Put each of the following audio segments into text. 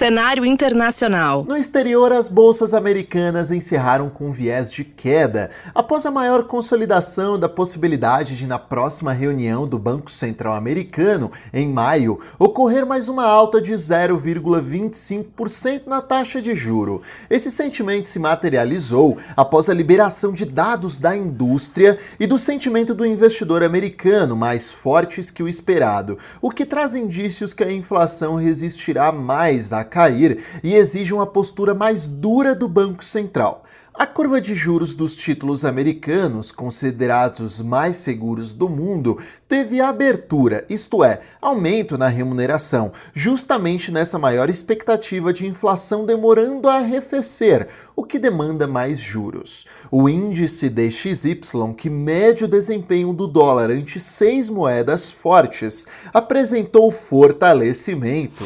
Cenário internacional. No exterior, as bolsas americanas encerraram com viés de queda, após a maior consolidação da possibilidade de, na próxima reunião do Banco Central Americano, em maio, ocorrer mais uma alta de 0,25% na taxa de juro. Esse sentimento se materializou após a liberação de dados da indústria e do sentimento do investidor americano mais fortes que o esperado, o que traz indícios que a inflação resistirá mais à cair e exige uma postura mais dura do Banco Central. A curva de juros dos títulos americanos, considerados os mais seguros do mundo, teve abertura, isto é, aumento na remuneração, justamente nessa maior expectativa de inflação demorando a arrefecer, o que demanda mais juros. O índice DXY, que mede o desempenho do dólar ante seis moedas fortes, apresentou fortalecimento.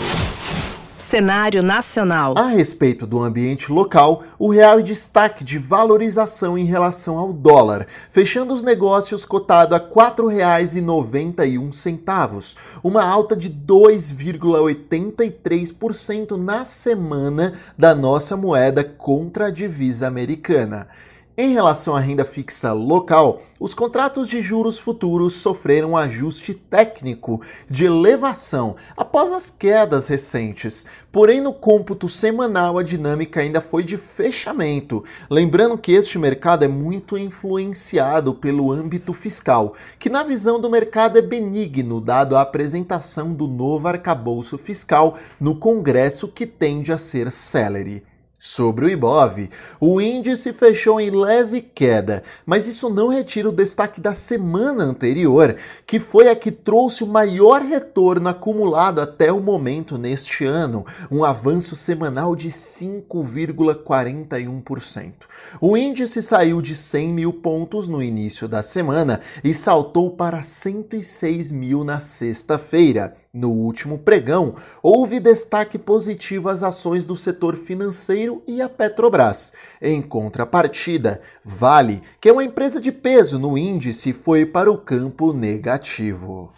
Cenário nacional. A respeito do ambiente local, o real é destaque de valorização em relação ao dólar, fechando os negócios cotado a R$ 4,91, uma alta de 2,83% na semana da nossa moeda contra a divisa americana. Em relação à renda fixa local, os contratos de juros futuros sofreram um ajuste técnico de elevação após as quedas recentes. Porém, no cômputo semanal, a dinâmica ainda foi de fechamento. Lembrando que este mercado é muito influenciado pelo âmbito fiscal, que, na visão do mercado, é benigno, dado a apresentação do novo arcabouço fiscal no Congresso, que tende a ser célere. Sobre o Ibov, o índice fechou em leve queda, mas isso não retira o destaque da semana anterior, que foi a que trouxe o maior retorno acumulado até o momento neste ano, um avanço semanal de 5,41%. O índice saiu de 100 mil pontos no início da semana e saltou para 106 mil na sexta-feira no último pregão, houve destaque positivo às ações do setor financeiro e a Petrobras. Em contrapartida, Vale, que é uma empresa de peso no índice, foi para o campo negativo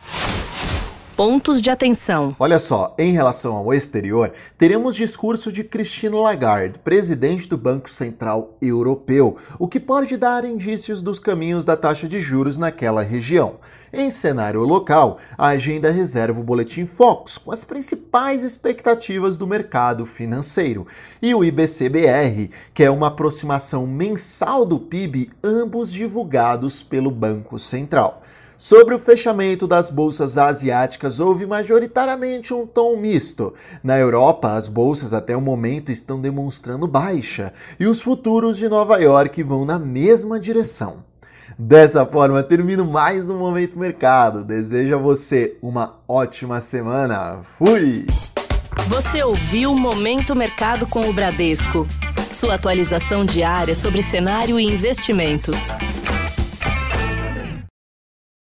pontos de atenção. Olha só, em relação ao exterior, teremos discurso de Christine Lagarde, presidente do Banco Central Europeu, o que pode dar indícios dos caminhos da taxa de juros naquela região. Em cenário local, a agenda reserva o boletim Focus com as principais expectativas do mercado financeiro e o IBCBR, que é uma aproximação mensal do PIB, ambos divulgados pelo Banco Central. Sobre o fechamento das bolsas asiáticas, houve majoritariamente um tom misto. Na Europa, as bolsas até o momento estão demonstrando baixa e os futuros de Nova York vão na mesma direção. Dessa forma, termino mais um Momento Mercado. Desejo a você uma ótima semana. Fui! Você ouviu Momento Mercado com o Bradesco. Sua atualização diária sobre cenário e investimentos.